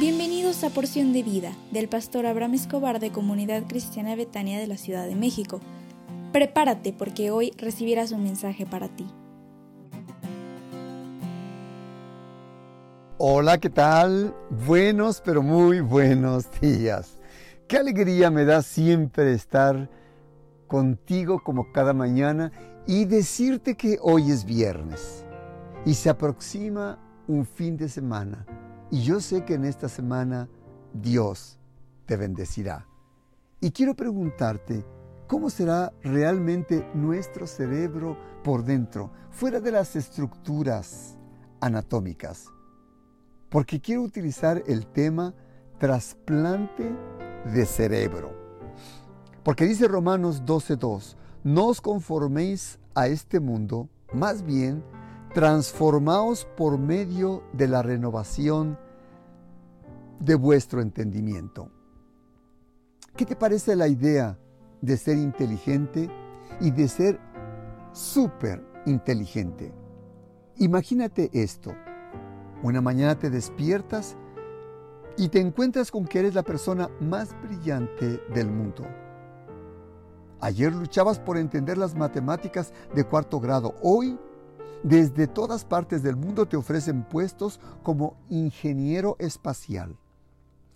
Bienvenidos a Porción de Vida del pastor Abraham Escobar de Comunidad Cristiana Betania de la Ciudad de México. Prepárate porque hoy recibirás un mensaje para ti. Hola, ¿qué tal? Buenos, pero muy buenos días. Qué alegría me da siempre estar contigo como cada mañana y decirte que hoy es viernes y se aproxima un fin de semana y yo sé que en esta semana Dios te bendecirá. Y quiero preguntarte, ¿cómo será realmente nuestro cerebro por dentro, fuera de las estructuras anatómicas? Porque quiero utilizar el tema trasplante de cerebro. Porque dice Romanos 12.2, no os conforméis a este mundo, más bien transformaos por medio de la renovación de vuestro entendimiento. ¿Qué te parece la idea de ser inteligente y de ser súper inteligente? Imagínate esto. Una mañana te despiertas y te encuentras con que eres la persona más brillante del mundo. Ayer luchabas por entender las matemáticas de cuarto grado. Hoy desde todas partes del mundo te ofrecen puestos como ingeniero espacial.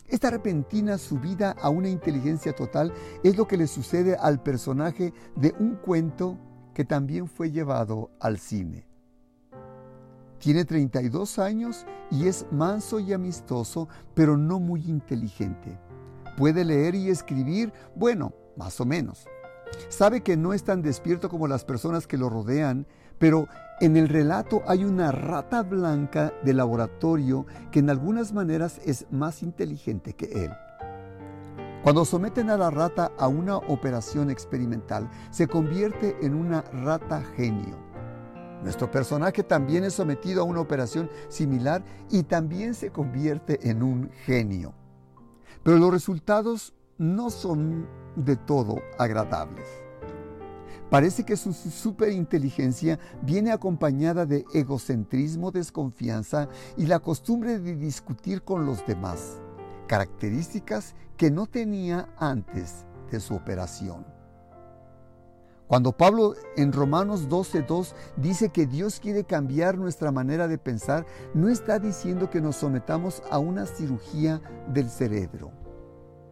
Esta repentina subida a una inteligencia total es lo que le sucede al personaje de un cuento que también fue llevado al cine. Tiene 32 años y es manso y amistoso, pero no muy inteligente. Puede leer y escribir, bueno, más o menos. Sabe que no es tan despierto como las personas que lo rodean, pero en el relato hay una rata blanca de laboratorio que en algunas maneras es más inteligente que él. Cuando someten a la rata a una operación experimental, se convierte en una rata genio. Nuestro personaje también es sometido a una operación similar y también se convierte en un genio. Pero los resultados no son de todo agradables. Parece que su superinteligencia viene acompañada de egocentrismo, desconfianza y la costumbre de discutir con los demás, características que no tenía antes de su operación. Cuando Pablo en Romanos 12.2 dice que Dios quiere cambiar nuestra manera de pensar, no está diciendo que nos sometamos a una cirugía del cerebro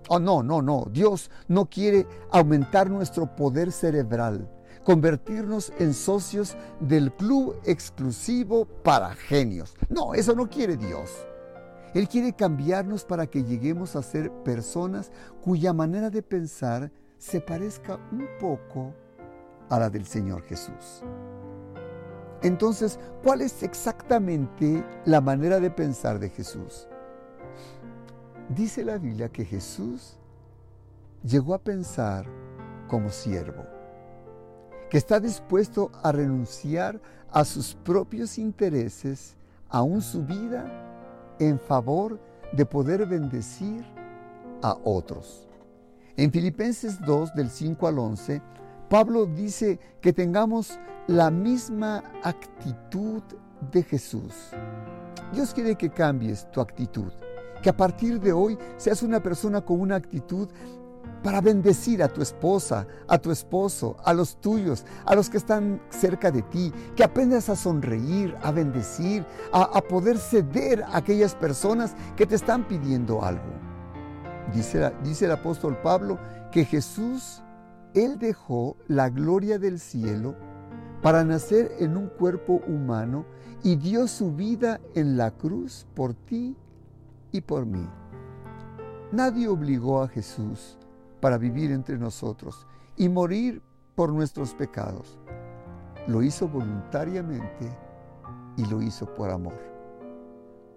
Oh, no, no, no. Dios no quiere aumentar nuestro poder cerebral, convertirnos en socios del club exclusivo para genios. No, eso no quiere Dios. Él quiere cambiarnos para que lleguemos a ser personas cuya manera de pensar se parezca un poco a la del Señor Jesús. Entonces, ¿cuál es exactamente la manera de pensar de Jesús? Dice la Biblia que Jesús llegó a pensar como siervo, que está dispuesto a renunciar a sus propios intereses, aún su vida, en favor de poder bendecir a otros. En Filipenses 2, del 5 al 11, Pablo dice que tengamos la misma actitud de Jesús. Dios quiere que cambies tu actitud que a partir de hoy seas una persona con una actitud para bendecir a tu esposa, a tu esposo, a los tuyos, a los que están cerca de ti, que aprendas a sonreír, a bendecir, a, poder ceder a aquellas personas que te están pidiendo algo. Dice, el apóstol Pablo que Jesús, Él dejó la gloria del cielo para nacer en un cuerpo humano y dio su vida en la cruz por ti y por mí. Nadie obligó a Jesús para vivir entre nosotros y morir por nuestros pecados. Lo hizo voluntariamente y lo hizo por amor.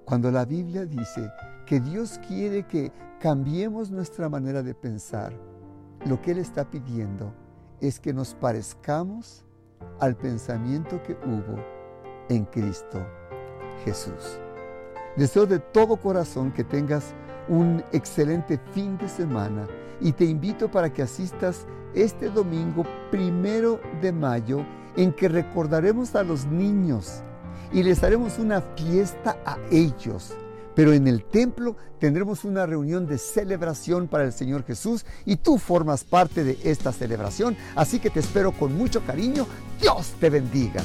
Cuando la Biblia dice que Dios quiere que cambiemos nuestra manera de pensar, lo que Él está pidiendo es que nos parezcamos al pensamiento que hubo en Cristo Jesús. Deseo de todo corazón que tengas un excelente fin de semana y te invito para que asistas este domingo primero de mayo en que recordaremos a los niños y les haremos una fiesta a ellos Pero en el templo tendremos una reunión de celebración para el Señor Jesús y tú formas parte de esta celebración. Así que te espero con mucho cariño. Dios te bendiga.